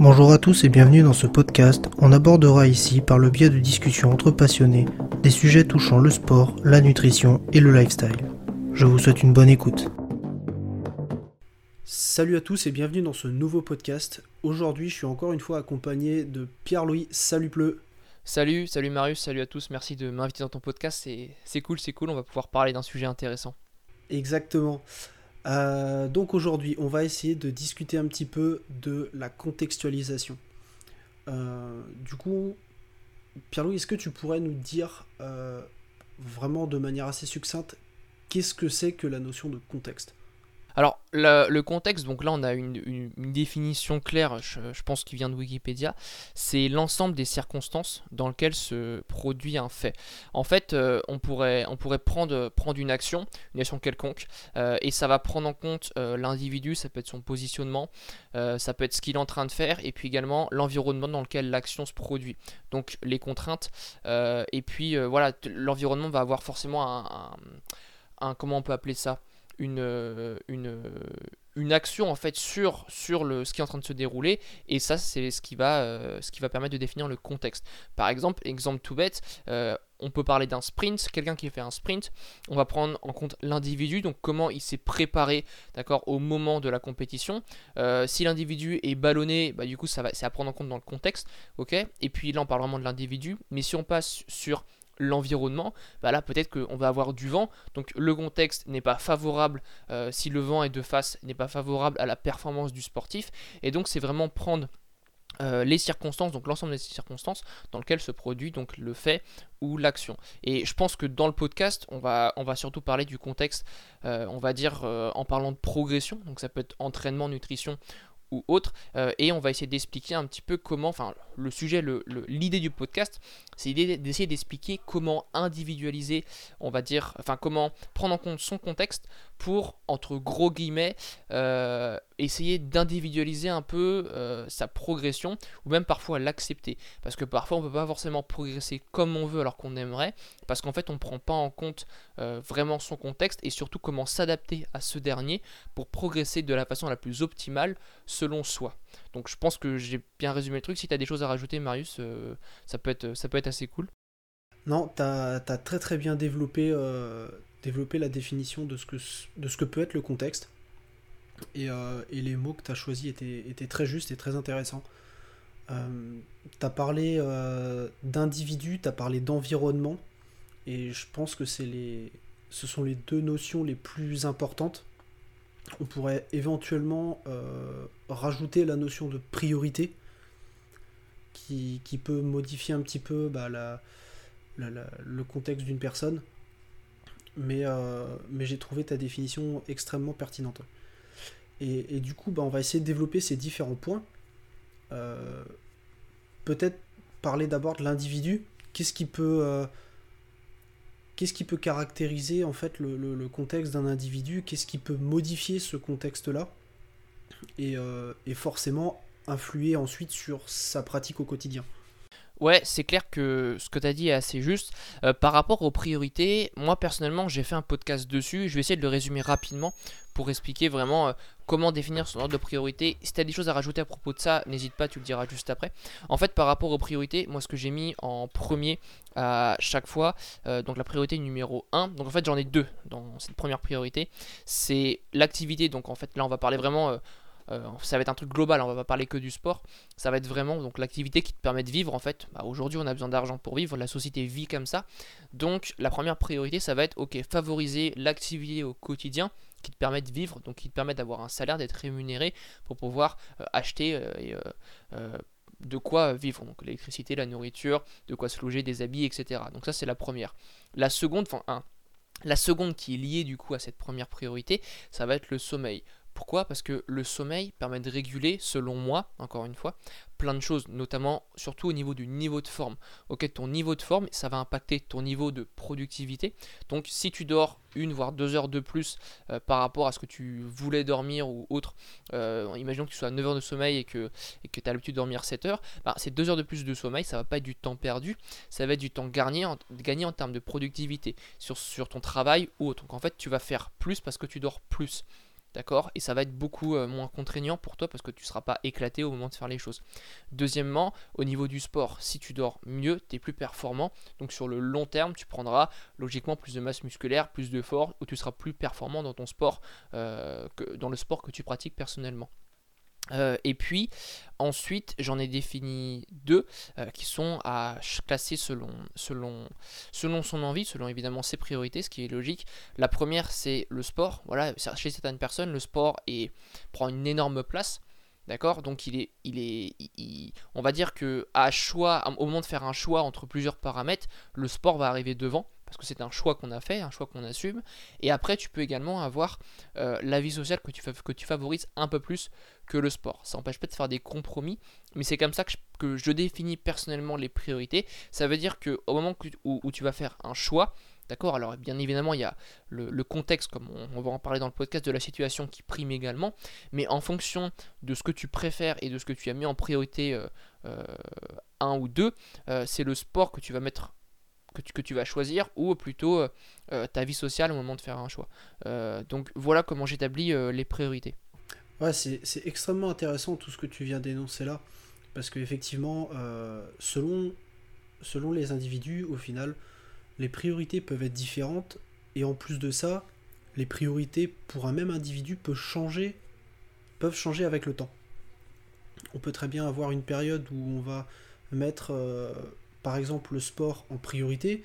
Bonjour à tous et bienvenue dans ce podcast. On abordera ici, par le biais de discussions entre passionnés, des sujets touchant le sport, la nutrition et le lifestyle. Je vous souhaite une bonne écoute. Salut à tous et bienvenue dans ce nouveau podcast. Aujourd'hui, je suis encore une fois accompagné de Pierre-Louis. Salut Pleu. Salut, salut Marius, salut à tous. Merci de m'inviter dans ton podcast. C'est cool, c'est cool. On va pouvoir parler d'un sujet intéressant. Exactement. Euh, donc aujourd'hui, on va essayer de discuter un petit peu de la contextualisation. Euh, du coup, Pierre-Louis, est-ce que tu pourrais nous dire euh, vraiment de manière assez succincte qu'est-ce que c'est que la notion de contexte? Alors, le, contexte, donc là on a une, définition claire, je, pense qui vient de Wikipédia, c'est l'ensemble des circonstances dans lesquelles se produit un fait. En fait, euh, on, pourrait, prendre une action, une action quelconque, euh, et ça va prendre en compte euh, l'individu, ça peut être son positionnement, ça peut être ce qu'il est en train de faire, et puis également l'environnement dans lequel l'action se produit. Donc les contraintes, et puis voilà, l'environnement va avoir forcément un, comment on peut appeler ça? Une, euh, une, euh, une action en fait sur, sur le, ce qui est en train de se dérouler. Et ça c'est ce, qui va, euh, ce qui va permettre de définir le contexte. Par exemple, exemple tout bête, on peut parler d'un sprint, quelqu'un qui fait un sprint, on va prendre en compte l'individu, donc comment il s'est préparé d'accord, au moment de la compétition. si l'individu est ballonné, bah, du coup ça va, c'est à prendre en compte dans le contexte, ok. Et puis là on parle vraiment de l'individu, mais si on passe sur l'environnement, bah là peut-être qu'on va avoir du vent, donc le contexte n'est pas favorable, euh, si le vent est de face, n'est pas favorable à la performance du sportif, et donc c'est vraiment prendre euh, les circonstances, donc l'ensemble des circonstances dans lesquelles se produit donc le fait ou l'action. Et je pense que dans le podcast, on va, surtout parler du contexte, euh, on va dire en parlant de progression, donc ça peut être entraînement, nutrition ou autre, euh, et on va essayer d'expliquer un petit peu comment, enfin le sujet, l'idée du podcast, c'est d'essayer d'expliquer comment individualiser, on va dire, enfin comment prendre en compte son contexte pour, entre gros guillemets, euh, essayer d'individualiser un peu euh, sa progression ou même parfois l'accepter. Parce que parfois on ne peut pas forcément progresser comme on veut alors qu'on aimerait, parce qu'en fait on ne prend pas en compte euh, vraiment son contexte et surtout comment s'adapter à ce dernier pour progresser de la façon la plus optimale selon soi. Donc je pense que j'ai bien résumé le truc. Si tu as des choses à rajouter, Marius, ça, peut être, ça peut être assez cool. Non, tu as, très très bien développé développer la définition de ce que, de ce que peut être le contexte. Et, euh, et les mots que tu as choisis étaient, très justes et très intéressants. Euh, tu as parlé euh, d'individu, tu as parlé d'environnement, et je pense que ce sont les deux notions les plus importantes. On pourrait éventuellement euh, rajouter la notion de priorité, qui, peut modifier un petit peu bah, le contexte d'une personne mais j'ai trouvé ta définition extrêmement pertinente. Et, du coup, bah, on va essayer de développer ces différents points. Euh, peut-être parler d'abord de l'individu. Qu'est-ce qui peut euh, caractériser en fait le, contexte d'un individu, qu'est-ce qui peut modifier ce contexte-là, et, et, forcément influer ensuite sur sa pratique au quotidien. Ouais, c'est clair que ce que tu dit est assez juste. Euh, par rapport aux priorités, moi personnellement, j'ai fait un podcast dessus. Je vais essayer de le résumer rapidement pour expliquer vraiment euh, comment définir son ordre de priorité. Si tu des choses à rajouter à propos de ça, n'hésite pas, tu le diras juste après. En fait, par rapport aux priorités, moi ce que j'ai mis en premier à chaque fois, euh, donc la priorité numéro 1, donc en fait j'en ai deux dans cette première priorité, c'est l'activité. Donc en fait là on va parler vraiment euh, ça va être un truc global, on va pas parler que du sport. Ça va être vraiment donc l'activité qui te permet de vivre en fait. Bah, aujourd'hui, on a besoin d'argent pour vivre, la société vit comme ça. Donc la première priorité, ça va être ok, favoriser l'activité au quotidien qui te permet de vivre, donc qui te permet d'avoir un salaire, d'être rémunéré pour pouvoir euh, acheter euh, de quoi vivre, donc l'électricité, la nourriture, de quoi se loger, des habits, etc. Donc ça c'est la première. La seconde, enfin la seconde qui est liée du coup à cette première priorité, ça va être le sommeil. Pourquoi? Parce que le sommeil permet de réguler, selon moi, encore une fois, plein de choses, notamment surtout au niveau du niveau de forme. Ok, ton niveau de forme, ça va impacter ton niveau de productivité. Donc si tu dors une voire deux heures de plus euh, par rapport à ce que tu voulais dormir ou autre, euh, imaginons que tu sois à 9 heures de sommeil et que tu as l'habitude de dormir 7 heures, bah, ces deux heures de plus de sommeil, ça va pas être du temps perdu, ça va être du temps gagné en, gagné en termes de productivité sur, sur ton travail ou autre. Donc en fait, tu vas faire plus parce que tu dors plus. D'accord? Et ça va être beaucoup euh, moins contraignant pour toi parce que tu ne seras pas éclaté au moment de faire les choses. Deuxièmement, au niveau du sport, si tu dors mieux, tu es plus performant. Donc sur le long terme, tu prendras logiquement plus de masse musculaire, plus de force, ou tu seras plus performant dans ton sport, euh, dans le sport que tu pratiques personnellement. Euh, et puis ensuite j'en ai défini deux euh, qui sont à classer selon, selon, selon son envie, selon évidemment ses priorités, ce qui est logique. La première c'est le sport. Voilà, chez certaines personnes le sport est, prend une énorme place. D'accord? Donc il est, il est, on va dire que à choix, au moment de faire un choix entre plusieurs paramètres, le sport va arriver devant parce que c'est un choix qu'on a fait, un choix qu'on assume. Et après, tu peux également avoir euh, la vie sociale que tu, favorises un peu plus que le sport. Ça n'empêche pas de faire des compromis, mais c'est comme ça que je, définis personnellement les priorités. Ça veut dire qu'au moment où, tu vas faire un choix, D'accord Alors, bien évidemment, il y a le, contexte, comme on, va en parler dans le podcast, de la situation qui prime également. Mais en fonction de ce que tu préfères et de ce que tu as mis en priorité euh, euh, un ou deux, c'est le sport que tu vas mettre que tu, vas choisir ou plutôt euh, euh, ta vie sociale au moment de faire un choix. Euh, donc voilà comment j'établis les priorités. Ouais, c'est extrêmement intéressant tout ce que tu viens d'énoncer là, parce qu'effectivement, selon, selon les individus, au final, les priorités peuvent être différentes, et en plus de ça, les priorités pour un même individu peuvent changer, peuvent changer avec le temps. On peut très bien avoir une période où on va mettre par exemple le sport en priorité,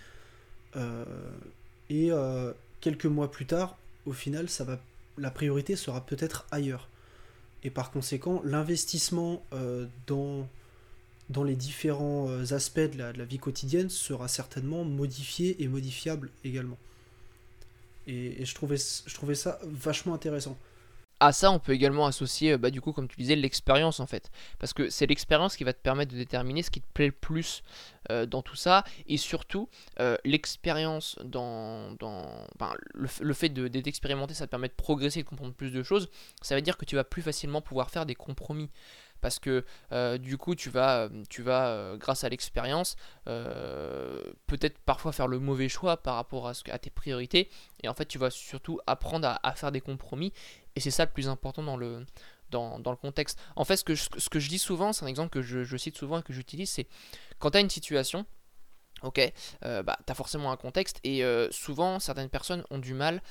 euh, et euh, quelques mois plus tard, au final, ça va, la priorité sera peut-être ailleurs. Et par conséquent, l'investissement euh, dans, dans les différents aspects de la, vie quotidienne sera certainement modifié et modifiable également. Et, et je, trouvais, je trouvais ça vachement intéressant à ça, on peut également associer, euh, bah, du coup, comme tu disais, l'expérience en fait. Parce que c'est l'expérience qui va te permettre de déterminer ce qui te plaît le plus euh, dans tout ça. Et surtout, euh, l'expérience dans. dans le, fait d'expérimenter, ça te permet de progresser et de comprendre plus de choses. Ça veut dire que tu vas plus facilement pouvoir faire des compromis parce que du coup tu vas, tu vas grâce à l'expérience, peut-être parfois faire le mauvais choix par rapport à, ce, à, tes priorités, et en fait tu vas surtout apprendre à, faire des compromis, et c'est ça le plus important dans le, dans, le contexte. En fait, ce que je, ce que je dis souvent, c'est un exemple que je, cite souvent et que j'utilise, c'est quand tu as une situation, ok, bah, tu as forcément un contexte, et souvent certaines personnes ont du mal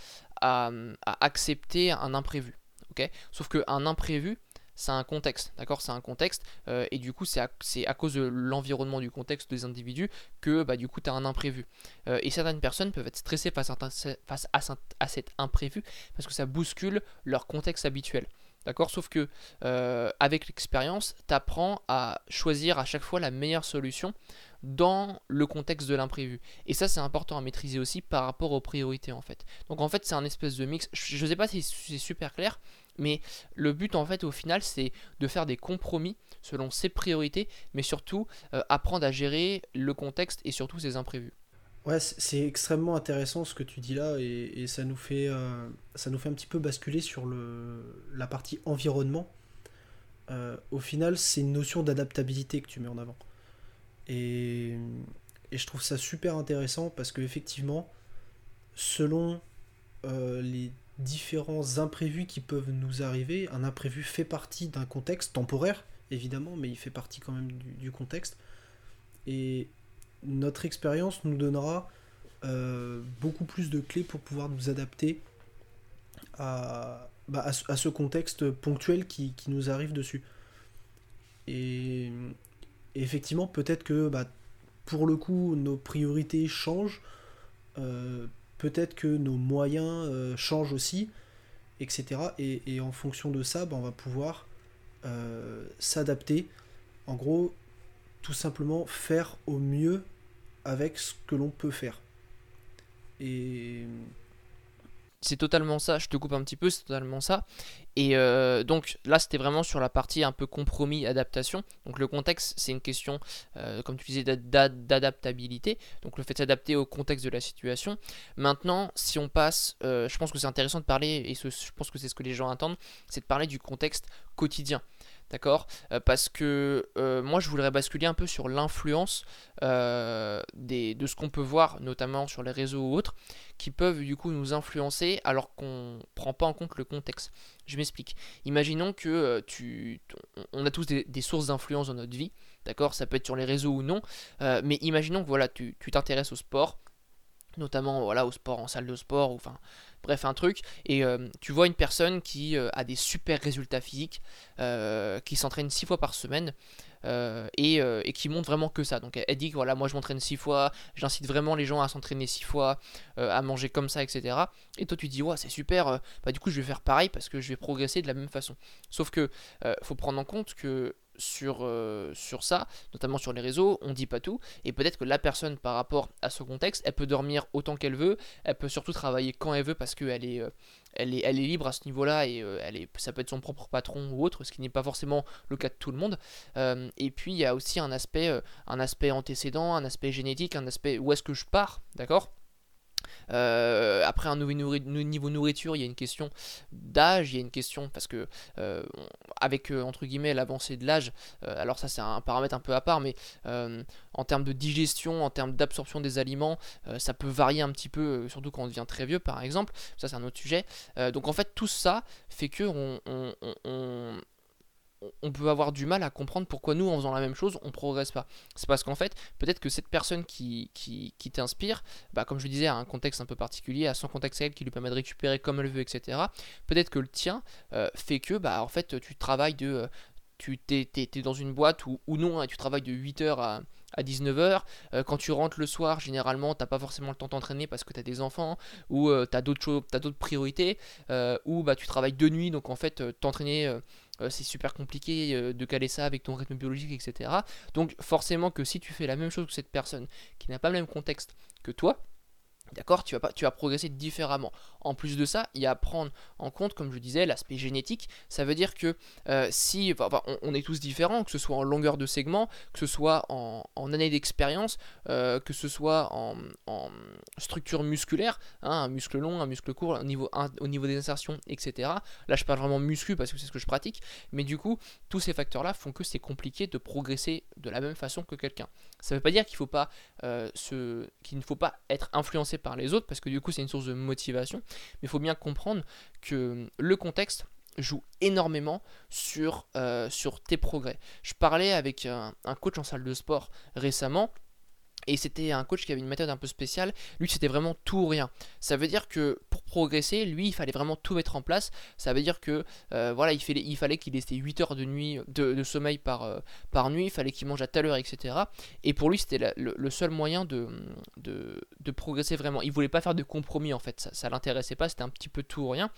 à, à accepter un imprévu. ok Sauf qu'un imprévu, c'est un contexte, d'accord C'est un contexte, euh, et du coup, c'est à, cause de l'environnement du contexte des individus que bah, du coup, tu as un imprévu. Euh, et certaines personnes peuvent être stressées face, à, cet imprévu parce que ça bouscule leur contexte habituel. D'accord? Sauf que euh, avec l'expérience, tu apprends à choisir à chaque fois la meilleure solution dans le contexte de l'imprévu. Et ça, c'est important à maîtriser aussi par rapport aux priorités en fait. Donc en fait, c'est un espèce de mix. Je ne sais pas si c'est super clair, mais le but en fait au final c'est de faire des compromis selon ses priorités, mais surtout euh, apprendre à gérer le contexte et surtout ses imprévus. Ouais, c'est extrêmement intéressant ce que tu dis là et, ça, nous fait, euh, ça nous fait un petit peu basculer sur le, la partie environnement. Euh, au final, c'est une notion d'adaptabilité que tu mets en avant. Et, et, je trouve ça super intéressant parce que effectivement, selon les différents imprévus qui peuvent nous arriver. Un imprévu fait partie d'un contexte temporaire, évidemment, mais il fait partie quand même du, contexte. Et notre expérience nous donnera euh, beaucoup plus de clés pour pouvoir nous adapter à, bah, ce contexte ponctuel qui, nous arrive dessus. Et, effectivement, peut-être que bah, pour le coup, nos priorités changent. Euh, peut-être que nos moyens euh, changent aussi, etc. Et, en fonction de ça, ben, on va pouvoir euh, s'adapter. En gros, tout simplement faire au mieux avec ce que l'on peut faire. Et c'est totalement ça, je te coupe un petit peu, c'est totalement ça. Et euh, donc là, c'était vraiment sur la partie un peu compromis, adaptation. Donc le contexte, c'est une question, euh, comme tu disais, d'adaptabilité. Donc le fait de s'adapter au contexte de la situation. Maintenant, si on passe, euh, je pense que c'est intéressant de parler, et je pense que c'est ce que les gens attendent, c'est de parler du contexte quotidien. D'accord? Parce que moi, je voudrais basculer un peu sur l'influence de ce qu'on peut voir, notamment sur les réseaux ou autres, qui peuvent du coup nous influencer alors qu'on ne prend pas en compte le contexte. Je m'explique. Imaginons que tu, on a tous des, des sources d'influence dans notre vie, d'accord? Ça peut être sur les réseaux ou non, mais imaginons que voilà, tu t'intéresses au sport, notamment voilà, au sport, en salle de sport, ou enfin bref un truc, et euh, tu vois une personne qui euh, a des super résultats physiques, euh, qui s'entraîne 6 fois par semaine, et, qui montre vraiment que ça. Donc elle, dit voilà, moi je m'entraîne 6 fois, j'incite vraiment les gens à s'entraîner 6 fois, à manger comme ça, etc. Et toi tu dis, ouais c'est super, bah du coup je vais faire pareil parce que je vais progresser de la même façon. Sauf que faut prendre en compte que sur, euh, sur ça, notamment sur les réseaux, on dit pas tout, et peut-être que la personne par rapport à ce contexte, elle peut dormir autant qu'elle veut, elle peut surtout travailler quand elle veut parce qu'elle est, euh, elle est, elle est libre à ce niveau-là, et euh, elle est, ça peut être son propre patron ou autre, ce qui n'est pas forcément le cas de tout le monde. et puis il y a aussi un aspect, un aspect antécédent, un aspect génétique, un aspect où est-ce que je pars, d'accord? Euh, après un niveau nourriture, il y a une question d'âge, il y a une question parce que euh, avec euh, entre guillemets l'avancée de l'âge, alors ça c'est un paramètre un peu à part, mais en termes de digestion, en termes d'absorption des aliments, ça peut varier un petit peu, surtout quand on devient très vieux par exemple. Ça c'est un autre sujet. donc en fait tout ça fait que on peut avoir du mal à comprendre pourquoi nous, en faisant la même chose, on progresse pas. C'est parce qu'en fait, peut-être que cette personne qui, qui, t'inspire, bah, comme je le disais, a un contexte un peu particulier, a son contexte réel qui lui permet de récupérer comme elle veut, etc. Peut-être que le tien euh, fait que, bah, en fait, tu travailles de. Euh, tu t'es, dans une boîte ou, non, hein, tu travailles de 8h à à 19h. Euh, quand tu rentres le soir, généralement, t'as pas forcément le temps d'entraîner parce que tu as des enfants ou tu as d'autres choses, as d'autres priorités ou bah tu travailles de nuit, donc en fait t'entraîner euh, c'est super compliqué euh, de caler ça avec ton rythme biologique, etc. Donc forcément que si tu fais la même chose que cette personne qui n'a pas le même contexte que toi, D'accord tu vas, pas, tu vas progresser différemment. En plus de ça, il y a à prendre en compte, comme je disais, l'aspect génétique. Ça veut dire que euh, si on, est tous différents, que ce soit en longueur de segment, que ce soit en, année d'expérience, euh, que ce soit en, structure musculaire, hein, un muscle long, un muscle court, au niveau, au niveau des insertions, etc. Là, je parle vraiment muscu parce que c'est ce que je pratique. Mais du coup, tous ces facteurs-là font que c'est compliqué de progresser de la même façon que quelqu'un. Ça ne veut pas dire euh, qu'il ne faut pas être influencé par les autres, parce que du coup c'est une source de motivation, mais il faut bien comprendre que le contexte joue énormément sur, euh, tes progrès. Je parlais avec un coach en salle de sport récemment, et c'était un coach qui avait une méthode un peu spéciale. Lui, c'était vraiment tout ou rien. Ça veut dire que pour progresser, lui, il fallait vraiment tout mettre en place. Ça veut dire que euh, voilà, il, fallait, il fallait qu'il ait 8 heures de, nuit, de, sommeil par, euh, par nuit. Il fallait qu'il mange à telle heure, etc. Et pour lui, c'était le, seul moyen de, de, progresser vraiment. Il voulait pas faire de compromis en fait. Ça, ça l'intéressait pas. C'était un petit peu tout ou rien.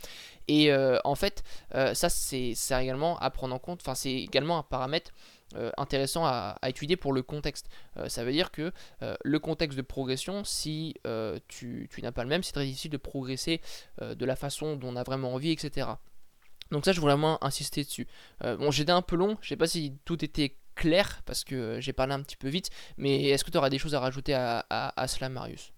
Et euh, en fait, ça, c'est également à prendre en compte. Enfin, c'est également un paramètre euh, intéressant à, étudier pour le contexte. Euh, ça veut dire que euh, le contexte de progression, si tu, n'as pas le même, c'est très difficile de progresser de la façon dont on a vraiment envie, etc. Donc ça, je voulais vraiment insister dessus. bon, j'étais un peu long, je sais pas si tout était clair, parce que j'ai parlé un petit peu vite, mais est-ce que tu auras des choses à rajouter à, cela, Marius?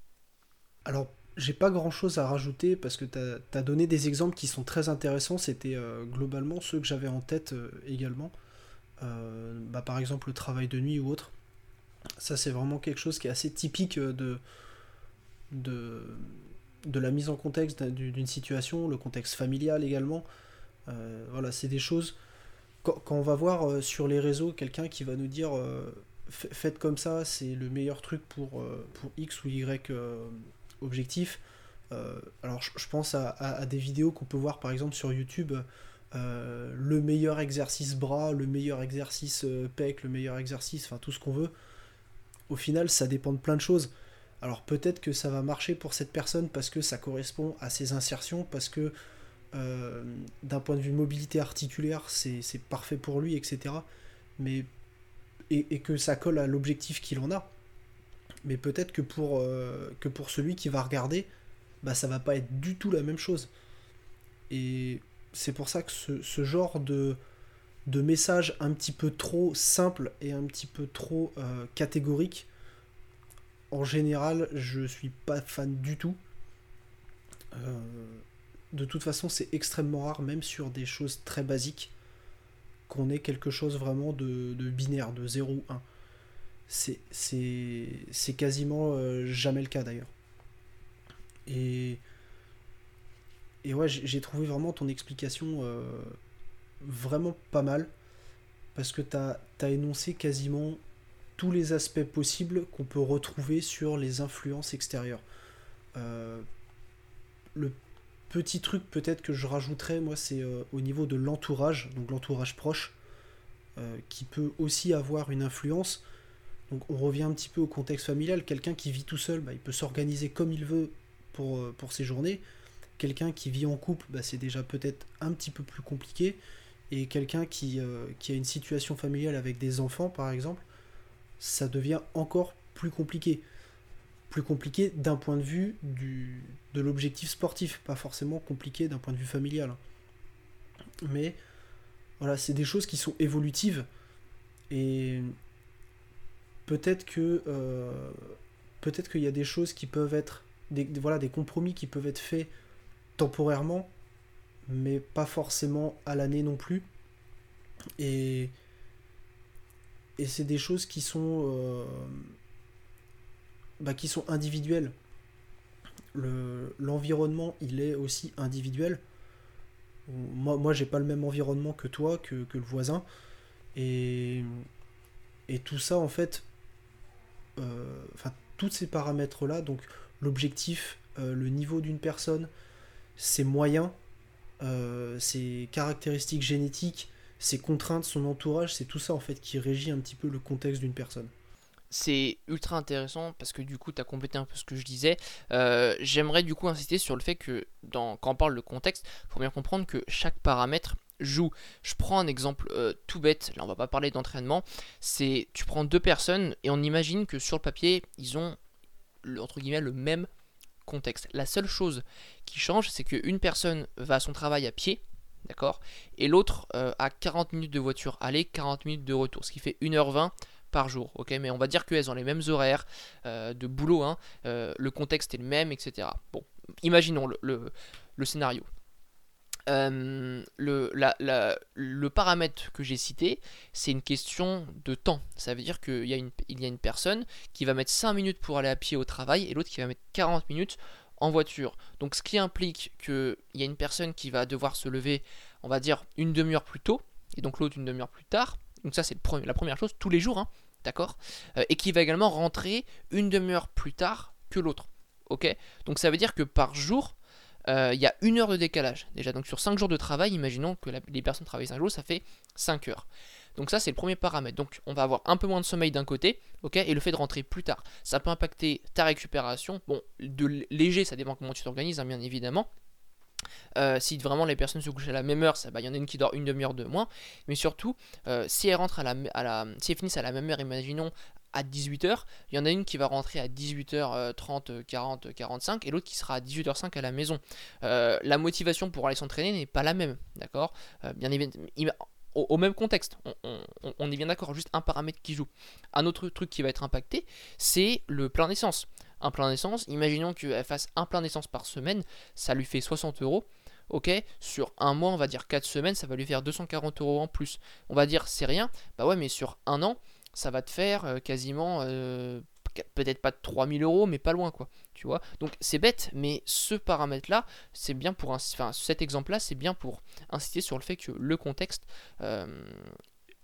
Alors, j'ai pas grand chose à rajouter parce que tu as, donné des exemples qui sont très intéressants. C'était globalement ceux que j'avais en tête également. Euh, bah, par exemple le travail de nuit ou autre. Ça c'est vraiment quelque chose qui est assez typique de, de, de la mise en contexte d'une situation, le contexte familial également. Euh, voilà, c'est des choses. Quand, on va voir euh, sur les réseaux quelqu'un qui va nous dire faites comme ça, c'est le meilleur truc pour, pour X ou Y objectif. alors je, pense à, des vidéos qu'on peut voir par exemple sur YouTube euh, le meilleur exercice bras, le meilleur exercice euh, pec, le meilleur exercice, enfin tout ce qu'on veut. Au final, ça dépend de plein de choses. Alors peut-être que ça va marcher pour cette personne parce que ça correspond à ses insertions, parce que euh, d'un point de vue mobilité articulaire, c'est parfait pour lui, etc. Mais, et, que ça colle à l'objectif qu'il en a. Mais peut-être que, pour que pour celui qui va regarder, bah, ça va pas être du tout la même chose. Et c'est pour ça que ce, genre de, de message un petit peu trop simple et un petit peu trop euh, catégorique, en général, je suis pas fan du tout. Euh, de toute façon, c'est extrêmement rare, même sur des choses très basiques. qu'on ait quelque chose vraiment de, binaire, de 0 ou 1. C'est quasiment euh, jamais le cas d'ailleurs. Et, et ouais, j'ai trouvé vraiment ton explication euh, vraiment pas mal. Parce que tu as, énoncé quasiment tous les aspects possibles qu'on peut retrouver sur les influences extérieures. Euh, le petit truc peut-être que je rajouterais, moi, c'est euh, au niveau de l'entourage, donc l'entourage proche, qui peut aussi avoir une influence. Donc on revient un petit peu au contexte familial. Quelqu'un qui vit tout seul, bah, il peut s'organiser comme il veut pour, pour ses journées. Quelqu'un qui vit en couple, bah, c'est déjà peut-être un petit peu plus compliqué. Et quelqu'un qui, qui a une situation familiale avec des enfants, par exemple, ça devient encore plus compliqué. Plus compliqué d'un point de vue de l'objectif sportif, pas forcément compliqué d'un point de vue familial. Mais voilà, c'est des choses qui sont évolutives et peut-être que euh, peut-être qu'il y a des choses qui peuvent être voilà des compromis qui peuvent être faits temporairement mais pas forcément à l'année non plus. Et c'est des choses qui sont euh, bah, qui sont individuelles. L'environnement il est aussi individuel. Moi moi j'ai pas le même environnement que toi que, le voisin. Et tout ça en fait euh, enfin tous ces paramètres là donc l'objectif euh, le niveau d'une personne ses moyens ses caractéristiques génétiques ses contraintes, son entourage, c'est tout ça en fait qui régit un petit peu le contexte d'une personne. C'est ultra intéressant parce que du coup tu as complété un peu ce que je disais. Euh, j'aimerais du coup insister sur le fait que dans, quand on parle de contexte, il faut bien comprendre que chaque paramètre joue. Je prends un exemple euh, tout bête, là on va pas parler d'entraînement, c'est tu prends deux personnes et on imagine que sur le papier ils ont entre guillemets le même contexte. La seule chose qui change c'est qu'une personne va à son travail à pied, D'accord Et l'autre euh, a 40 minutes de voiture aller, 40 minutes de retour, ce qui fait 1h20 par jour. Ok, mais on va dire qu'elles ont les mêmes horaires euh, de boulot, hein, euh, le contexte est le même, etc. Bon, imaginons le, scénario. Le, le, paramètre que j'ai cité, c'est une question de temps. Ça veut dire qu'il y, a une, personne qui va mettre 5 minutes pour aller à pied au travail et l'autre qui va mettre 40 minutes en voiture. Donc ce qui implique qu'il y a une personne qui va devoir se lever, on va dire, une demi-heure plus tôt, et donc l'autre une demi-heure plus tard. Donc ça c'est la première chose, tous les jours, hein, d'accord? Euh, Et qui va également rentrer une demi-heure plus tard que l'autre. Ok? Donc ça veut dire que par jour, euh, il y a une heure de décalage. Déjà, donc sur 5 jours de travail, imaginons que les personnes travaillent 5 jours, ça fait 5 heures. Donc ça c'est le premier paramètre. Donc on va avoir un peu moins de sommeil d'un côté, ok, et le fait de rentrer plus tard. Ça peut impacter ta récupération. Bon, de léger, ça dépend comment tu t'organises, hein, bien évidemment. Euh, si vraiment les personnes se couchent à la même heure, il y en a une qui dort une demi-heure de moins. Mais surtout, euh, si elles rentrent à la, à la, si elles finissent à la même heure, imaginons à 18h, il y en a une qui va rentrer à 18h30, 40, 45 et l'autre qui sera à 18h05 à la maison. Euh, la motivation pour aller s'entraîner n'est pas la même, d'accord? Bien évidemment, au, même contexte. On, est bien d'accord, juste un paramètre qui joue. Un autre truc qui va être impacté, c'est le plein d'essence. Un plein d'essence, imaginons qu'elle fasse un plein d'essence par semaine, ça lui fait 60 euros. Ok, sur un mois, on va dire 4 semaines, ça va lui faire 240 euros en plus. On va dire c'est rien, bah ouais, mais sur un an, ça va te faire euh, quasiment euh, peut-être pas de 3000 euros, mais pas loin, quoi. Tu vois Donc c'est bête, mais ce paramètre-là, c'est bien pour. Enfin, cet exemple-là, c'est bien pour insister sur le fait que le contexte. Euh,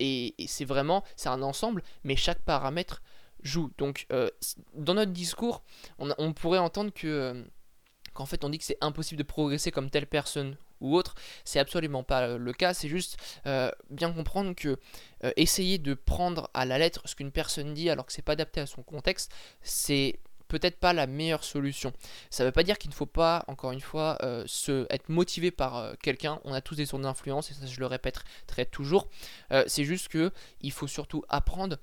et, c'est vraiment. C'est un ensemble, mais chaque paramètre joue. Donc, dans notre discours, on, pourrait entendre que. Qu'en fait, on dit que c'est impossible de progresser comme telle personne ou autre, c'est absolument pas euh, le cas, c'est juste euh, bien comprendre que euh, essayer de prendre à la lettre ce qu'une personne dit alors que c'est pas adapté à son contexte, c'est peut-être pas la meilleure solution. Ça veut pas dire qu'il ne faut pas, encore une fois, se, être motivé par quelqu'un. On a tous des sources d'influence et ça je le répéterai toujours. c'est juste que il faut surtout apprendre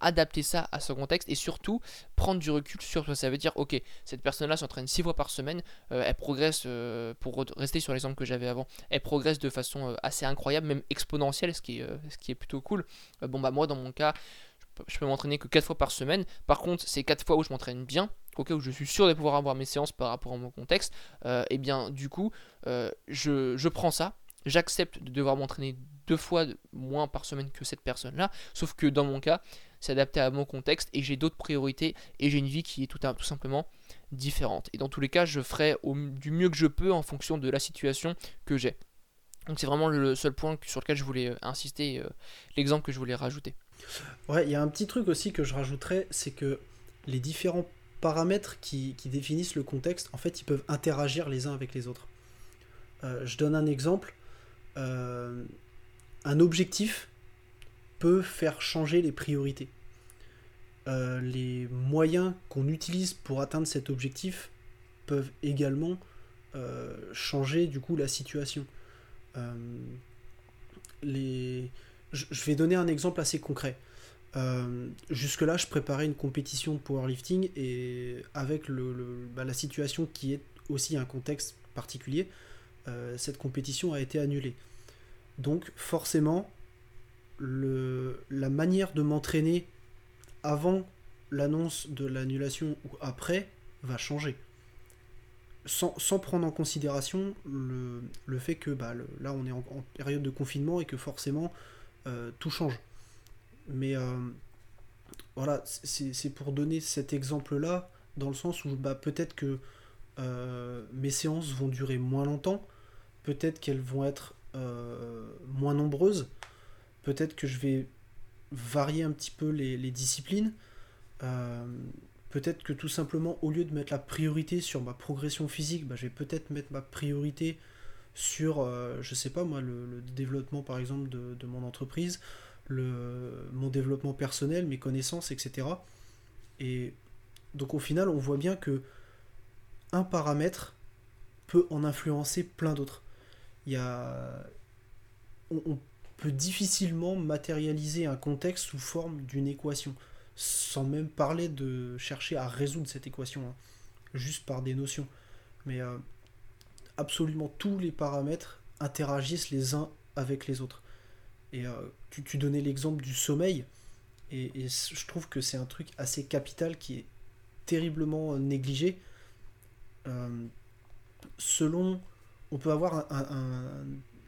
adapter ça à son contexte et surtout prendre du recul sur ça. Veut dire, ok, cette personne-là s'entraîne 6 fois par semaine, euh, elle progresse, euh, pour rester sur l'exemple que j'avais avant, elle progresse de façon euh, assez incroyable, même exponentielle, ce qui est, plutôt cool. bon, bah moi, dans mon cas, je peux m'entraîner que 4 fois par semaine. Par contre, c'est 4 fois où je m'entraîne bien, ok, où je suis sûr de pouvoir avoir mes séances par rapport à mon contexte. et bien, du coup, je prends ça, j'accepte de devoir m'entraîner deux fois moins par semaine que cette personne-là. Sauf que dans mon cas, c'est adapté à mon contexte et j'ai d'autres priorités et j'ai une vie qui est tout, tout, simplement différente. Et dans tous les cas, je ferai du mieux que je peux en fonction de la situation que j'ai. Donc c'est vraiment le seul point sur lequel je voulais euh, insister, euh, l'exemple que je voulais rajouter. Ouais, il y a un petit truc aussi que je rajouterais, c'est que les différents paramètres qui, définissent le contexte, en fait, ils peuvent interagir les uns avec les autres. Euh, je donne un exemple. Un objectif peut faire changer les priorités. les moyens qu'on utilise pour atteindre cet objectif peuvent également changer du coup la situation. Euh, je, vais donner un exemple assez concret. Euh, jusque-là, je préparais une compétition de powerlifting et avec bah, la situation qui est aussi un contexte particulier, euh, cette compétition a été annulée. Donc forcément, la manière de m'entraîner avant l'annonce de l'annulation ou après va changer sans, prendre en considération le, fait que bah, là on est en, période de confinement et que forcément euh, tout change. Mais euh, voilà, c'est pour donner cet exemple-là, dans le sens où bah, peut-être que euh, mes séances vont durer moins longtemps, peut-être qu'elles vont être moins nombreuses, peut-être que je vais varier un petit peu les, disciplines. Peut-être que tout simplement, au lieu de mettre la priorité sur ma progression physique, bah, je vais peut-être mettre ma priorité sur, euh, je sais pas moi, le, développement par exemple de, mon entreprise, le, mon développement personnel, mes connaissances, etc. Et donc au final, on voit bien que un paramètre peut en influencer plein d'autres. On peut difficilement matérialiser un contexte sous forme d'une équation sans même parler de chercher à résoudre cette équation, hein, juste par des notions. Mais euh, absolument tous les paramètres interagissent les uns avec les autres. Et euh, tu, donnais l'exemple du sommeil, et, je trouve que c'est un truc assez capital qui est terriblement négligé. Euh, selon, on peut avoir un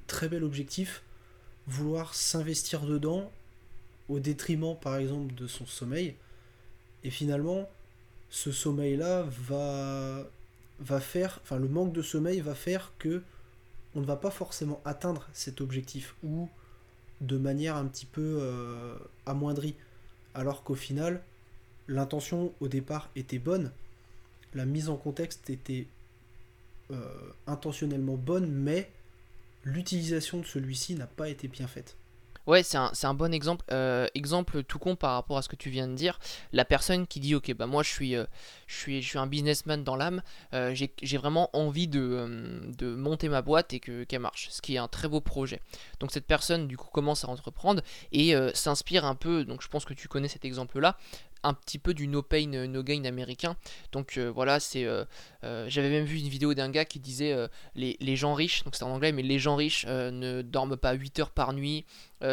très bel objectif, vouloir s'investir dedans au détriment par exemple de son sommeil. Et finalement, ce sommeil-là va, va faire, enfin le manque de sommeil va faire que on ne va pas forcément atteindre cet objectif ou de manière un petit peu euh, amoindrie. Alors qu'au final, l'intention au départ était bonne, la mise en contexte était intentionnellement bonne, mais l'utilisation de celui-ci n'a pas été bien faite. Ouais, c'est un, un, bon exemple. Euh, exemple tout con par rapport à ce que tu viens de dire. La personne qui dit Ok, bah moi je suis, euh, je suis, je suis un businessman dans l'âme, euh, j'ai vraiment envie de, de, monter ma boîte et qu'elle marche, ce qui est un très beau projet. Donc cette personne du coup commence à entreprendre et s'inspire un peu, donc je pense que tu connais cet exemple-là, un petit peu du no pain no gain américain. Donc euh, voilà, c'est euh, euh, j'avais même vu une vidéo d'un gars qui disait les, les, gens riches, donc c'est en anglais, mais les gens riches ne dorment pas 8 heures par nuit.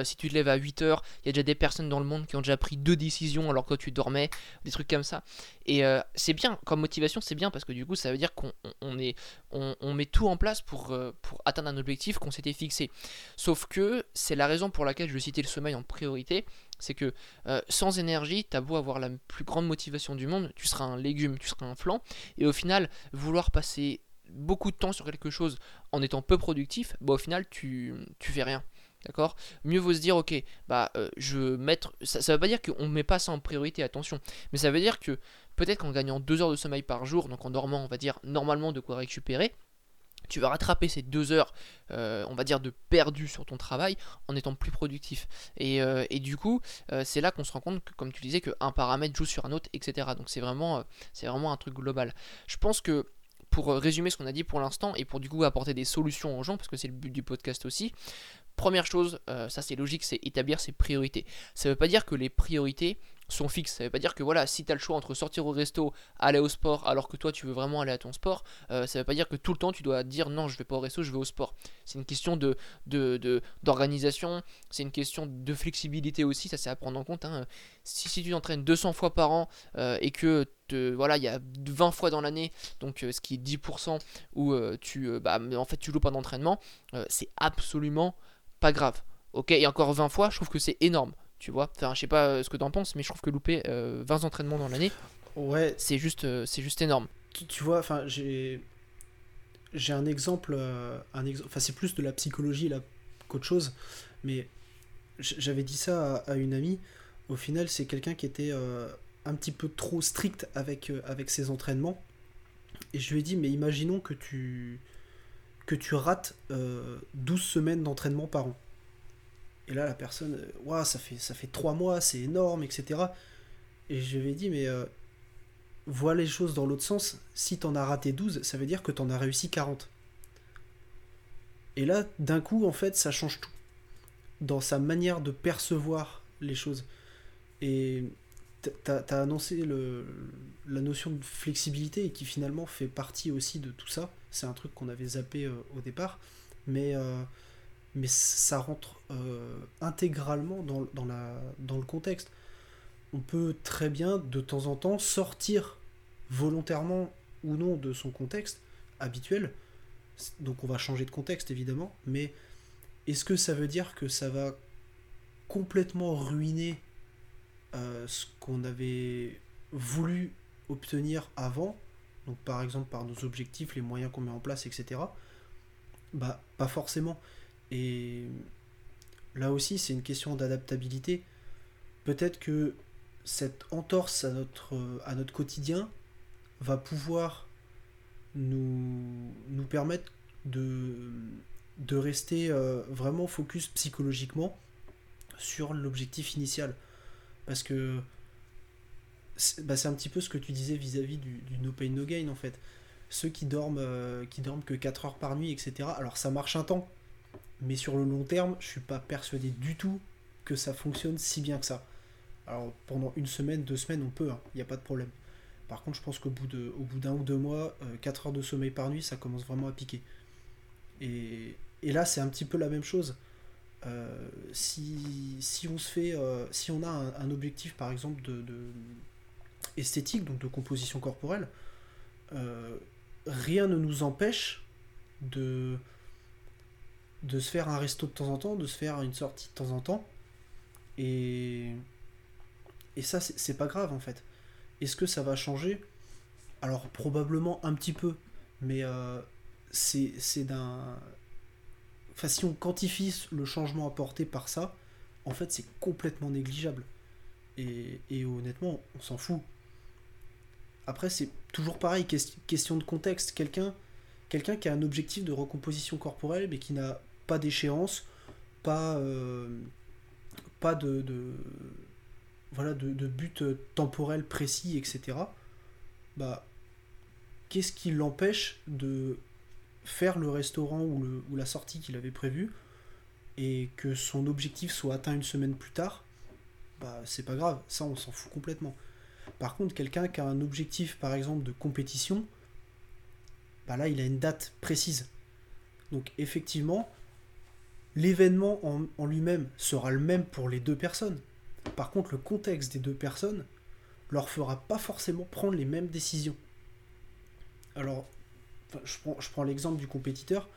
si tu te lèves à 8 heures, il y a déjà des personnes dans le monde qui ont déjà pris deux décisions alors que tu dormais, des trucs comme ça. Et c'est bien, comme motivation, c'est bien parce que du coup, ça veut dire qu'on on est, on, on, met tout en place pour, pour atteindre un objectif qu'on s'était fixé. Sauf que c'est la raison pour laquelle je citais le sommeil en priorité, c'est que euh, sans énergie, t'as beau avoir la plus grande motivation du monde, tu seras un légume, tu seras un flanc, et au final, vouloir passer beaucoup de temps sur quelque chose en étant peu productif, bah au final, tu, tu fais rien. D'accord? Mieux vaut se dire, ok, bah euh, je mettre. Ça, ça veut pas dire qu'on ne met pas ça en priorité, attention. Mais ça veut dire que peut-être qu'en gagnant 2 heures de sommeil par jour, donc en dormant, on va dire normalement de quoi récupérer, tu vas rattraper ces deux heures, euh, on va dire, de perdu sur ton travail en étant plus productif. Et, euh, du coup, euh, c'est là qu'on se rend compte que, comme tu disais, qu'un paramètre joue sur un autre, etc. Donc c'est vraiment, c'est vraiment un truc global. Je pense que pour résumer ce qu'on a dit pour l'instant et pour du coup apporter des solutions aux gens, parce que c'est le but du podcast aussi, première chose, ça c'est logique, c'est établir ses priorités. Ça ne veut pas dire que les priorités sont fixes. Ça veut pas dire que voilà, si tu as le choix entre sortir au resto, aller au sport, alors que toi tu veux vraiment aller à ton sport, euh, ça veut pas dire que tout le temps tu dois dire non, je vais pas au resto, je vais au sport. C'est une question de, d'organisation, c'est une question de flexibilité aussi, ça c'est à prendre en compte. Hein. Si, tu t'entraînes 200 fois par an euh, et que te, voilà, il y a 20 fois dans l'année, donc euh, ce qui est 10% où tu, bah, en fait tu loues pas d'entraînement, c'est absolument pas grave Ok, et encore 20 fois, je trouve que c'est énorme. Tu vois, enfin, je sais pas euh, ce que t'en penses, mais je trouve que louper 20 entraînements dans l'année, ouais, c'est juste, c'est juste énorme. tu, tu vois, enfin, j'ai j'ai un exemple, un exemple, enfin c'est plus de la psychologie là qu'autre chose, mais j'avais dit ça à, une amie. Au final, c'est quelqu'un qui était un petit peu trop strict avec, avec ses entraînements. Et je lui ai dit, mais imaginons que tu, que tu rates 12 semaines d'entraînement par an. Et là, la personne, waouh, ça fait, ça fait 3 mois, c'est énorme, etc. Et je lui ai dit, mais vois les choses dans l'autre sens. Si t'en as raté 12, ça veut dire que t'en as réussi 40. Et là, d'un coup, en fait, ça change tout. Dans sa manière de percevoir les choses. Et t'as as annoncé la notion de flexibilité qui finalement fait partie aussi de tout ça. C'est un truc qu'on avait zappé euh, au départ. Mais, euh, mais ça rentre euh, intégralement dans, dans, la, dans le contexte. On peut très bien de temps en temps sortir volontairement ou non de son contexte habituel. Donc on va changer de contexte évidemment, mais est-ce que ça veut dire que ça va complètement ruiner euh, ce qu'on avait voulu obtenir avant? Donc par exemple par nos objectifs, les moyens qu'on met en place, etc. Bah pas forcément. Et là aussi c'est une question d'adaptabilité. Peut-être que cette entorse à notre, à notre quotidien, va pouvoir nous, nous permettre de, de rester euh, vraiment focus psychologiquement sur l'objectif initial. Parce que c'est bah, un petit peu ce que tu disais vis-à-vis du, no pain no gain en fait. Ceux qui dorment, euh, qui dorment que 4 heures par nuit, etc. Alors ça marche un temps, mais sur le long terme, je suis pas persuadé du tout que ça fonctionne si bien que ça. Alors pendant une semaine, deux semaines, on peut, il hein, n'y a pas de problème. Par contre, je pense qu'au bout d'un bout ou deux mois, 4 euh, heures de sommeil par nuit, ça commence vraiment à piquer. Et, là, c'est un petit peu la même chose. Euh, si, on se fait, euh, si on a un, objectif par exemple de, esthétique, donc de composition corporelle, rien ne nous empêche de, de se faire un resto de temps en temps, de se faire une sortie de temps en temps. Et, et ça, c'est pas grave en fait. Est-ce que ça va changer? Alors probablement un petit peu, mais euh, c'est d'un... Enfin, si on quantifie le changement apporté par ça, en fait c'est complètement négligeable. Et, et honnêtement, on s'en fout. Après, c'est toujours pareil, question de contexte. Quelqu'un quelqu'un qui a un objectif de recomposition corporelle, mais qui n'a pas d'échéance, pas, euh, de, voilà, but temporel précis, etc., bah, qu'est-ce qui l'empêche de faire le restaurant ou la sortie qu'il avait prévue et que son objectif soit atteint une semaine plus tard, bah, c'est pas grave, ça on s'en fout complètement. Par contre, quelqu'un qui a un objectif, par exemple, de compétition, bah là, il a une date précise. Donc, effectivement, l'événement en, lui-même sera le même pour les deux personnes. Par contre, le contexte des deux personnes leur fera pas forcément prendre les mêmes décisions. Alors, je prends, je prends l'exemple du compétiteur.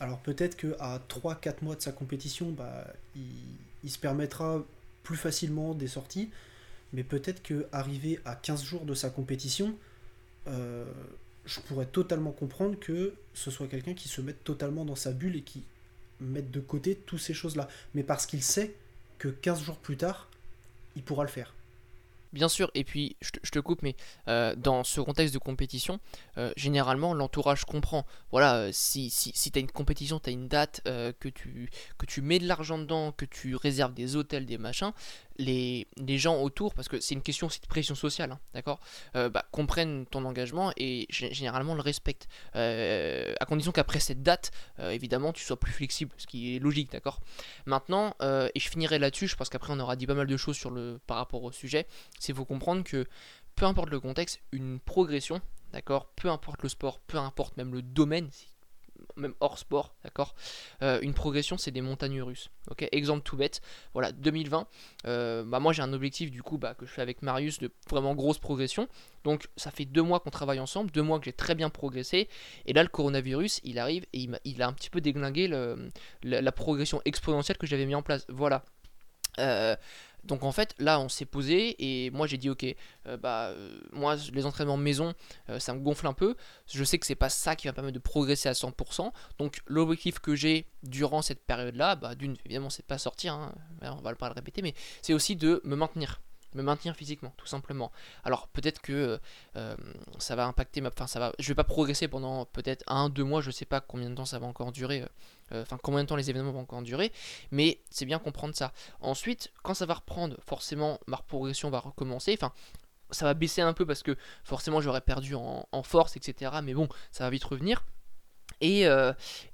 Alors peut-être qu'à 3-4 mois de sa compétition, bah, il, se permettra plus facilement des sorties, mais peut-être qu'arrivé à 15 jours de sa compétition, euh, je pourrais totalement comprendre que ce soit quelqu'un qui se mette totalement dans sa bulle et qui mette de côté toutes ces choses-là. Mais parce qu'il sait que 15 jours plus tard, il pourra le faire. Bien sûr, et puis je te, coupe, mais euh, dans ce contexte de compétition, euh, généralement l'entourage comprend. Voilà, euh, si, si, si tu une compétition, tu une date, que, tu, que tu mets de l'argent dedans, que tu réserves des hôtels, des machins, les, gens autour, parce que c'est une question aussi de pression sociale, hein, d'accord bah, comprennent ton engagement et généralement le respectent. à condition qu'après cette date, évidemment, tu sois plus flexible, ce qui est logique, d'accord Maintenant, et je finirai là-dessus, je pense qu'après on aura dit pas mal de choses sur le, par rapport au sujet c'est faut comprendre que peu importe le contexte, une progression, d'accord, peu importe le sport, peu importe même le domaine, même hors sport, d'accord euh, Une progression, c'est des montagnes russes. Ok, exemple tout bête. Voilà, 2020. Euh, bah moi j'ai un objectif du coup bah, que je fais avec Marius de vraiment grosse progression. Donc ça fait deux mois qu'on travaille ensemble, deux mois que j'ai très bien progressé. Et là le coronavirus, il arrive et il, a, un petit peu déglingué la, progression exponentielle que j'avais mis en place. Voilà. Euh, donc en fait, là, on s'est posé et moi j'ai dit ok, euh, bah euh, moi les entraînements maison, euh, ça me gonfle un peu. Je sais que c'est pas ça qui va permettre de progresser à 100%. Donc l'objectif que j'ai durant cette période-là, bah d'une évidemment c'est de pas sortir, hein, on va pas le répéter, mais c'est aussi de me maintenir me maintenir physiquement, tout simplement. Alors peut-être que euh, ça va impacter ma, enfin ça va, je vais pas progresser pendant peut-être un, deux mois, je sais pas combien de temps ça va encore durer, euh, euh, enfin combien de temps les événements vont encore durer, mais c'est bien comprendre ça. Ensuite, quand ça va reprendre, forcément ma progression va recommencer, enfin ça va baisser un peu parce que forcément j'aurais perdu en, force, etc. Mais bon, ça va vite revenir. Et,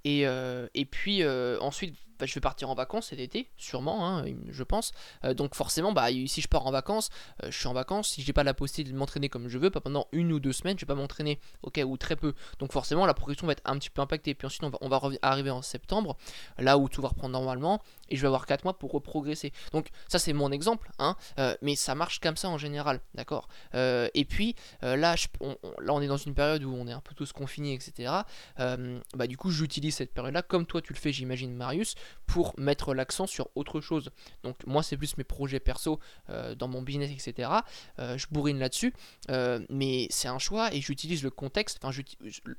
et, et puis ensuite bah, je vais partir en vacances cet été, sûrement, hein, je pense. Euh, donc forcément, bah, si je pars en vacances, euh, je suis en vacances. Si j'ai pas la possibilité de m'entraîner comme je veux, pas pendant une ou deux semaines, je vais pas m'entraîner, ok, ou très peu. Donc forcément, la progression va être un petit peu impactée. Puis ensuite, on va, arriver en septembre, là où tout va reprendre normalement, et je vais avoir 4 mois pour reprogresser. Donc ça, c'est mon exemple, hein, euh, mais ça marche comme ça en général, d'accord? et puis là, on, là, on est dans une période où on est un peu tous confinés, etc. bah du coup, j'utilise cette période-là comme toi tu le fais, j'imagine, Marius pour mettre l'accent sur autre chose. Donc moi c'est plus mes projets perso euh, dans mon business, etc. Euh, je bourrine là-dessus, euh, mais c'est un choix et j'utilise le contexte, enfin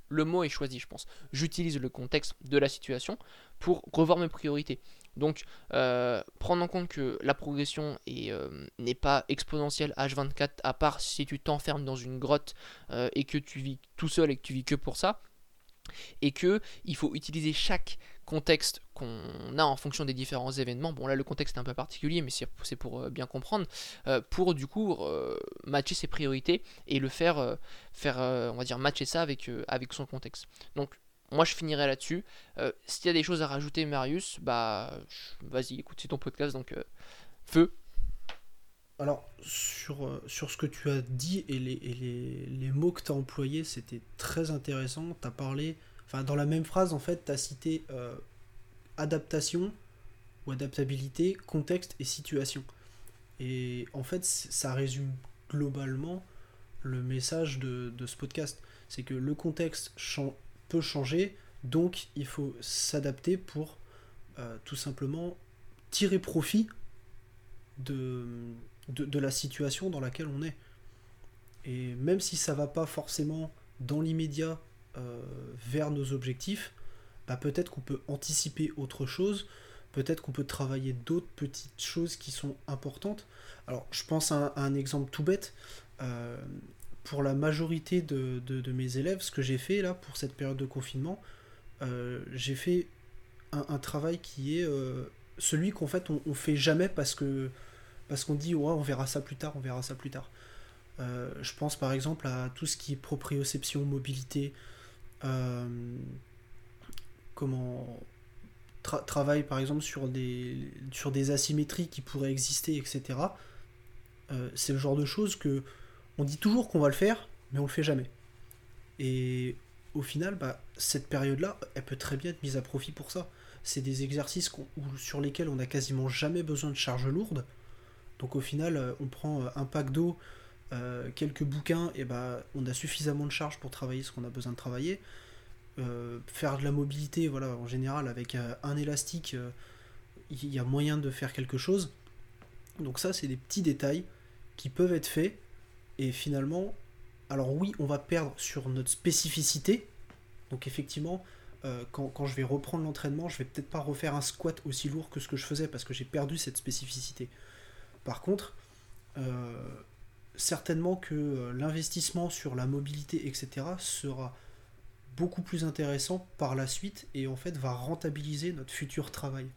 le mot est choisi je pense, j'utilise le contexte de la situation pour revoir mes priorités. Donc prendre en compte que la progression n'est pas exponentielle H24 à part si tu t'enfermes dans une grotte et que tu vis tout seul et que tu vis que pour ça et que il faut utiliser chaque contexte qu'on a en fonction des différents événements. Bon là le contexte est un peu particulier mais c'est pour euh, bien comprendre euh, pour du coup euh, matcher ses priorités et le faire faire on va dire matcher ça avec avec son contexte. Donc moi je finirai là-dessus. S'il y a des choses à rajouter Marius, bah vas-y écoute c'est ton podcast donc feu. Alors, sur, sur ce que tu as dit et les, mots que tu as employés, c'était très intéressant. Tu parlé Enfin, dans la même phrase, en fait, tu as cité euh, adaptation ou adaptabilité, contexte et situation. Et en fait, ça résume globalement le message de, ce podcast. C'est que le contexte peut changer, donc il faut s'adapter pour euh, tout simplement tirer profit de, de, la situation dans laquelle on est. Et même si ça va pas forcément dans l'immédiat euh, vers nos objectifs, bah peut-être qu'on peut anticiper autre chose, peut-être qu'on peut travailler d'autres petites choses qui sont importantes. Alors, je pense à un, exemple tout bête. Euh, pour la majorité de, mes élèves, ce que j'ai fait là pour cette période de confinement, euh, j'ai fait un, travail qui est celui qu'en fait on, on, fait jamais parce que parce qu'on dit on verra ça plus tard, on verra ça plus tard. je pense par exemple à tout ce qui est proprioception, mobilité, euh, comment travaille par exemple sur des, sur des asymétries qui pourraient exister, etc. Euh, c'est le genre de choses que on dit toujours qu'on va le faire, mais on le fait jamais. Et au final, bah, cette période-là, elle peut très bien être mise à profit pour ça. C'est des exercices sur lesquels on n'a quasiment jamais besoin de charge lourde. Donc au final, euh, on prend un pack d'eau, euh, quelques bouquins, et bah, on a suffisamment de charge pour travailler ce qu'on a besoin de travailler. Euh, faire de la mobilité, voilà, en général, avec euh, un élastique, il y a moyen de faire quelque chose. Donc ça, c'est des petits détails qui peuvent être faits. Et finalement, alors oui, on va perdre sur notre spécificité. Donc effectivement, quand, quand, je vais reprendre l'entraînement, je vais peut-être pas refaire un squat aussi lourd que ce que je faisais parce que j'ai perdu cette spécificité. Par contre, certainement que euh, l'investissement sur la mobilité, etc., sera beaucoup plus intéressant par la suite et en fait va rentabiliser notre futur travail.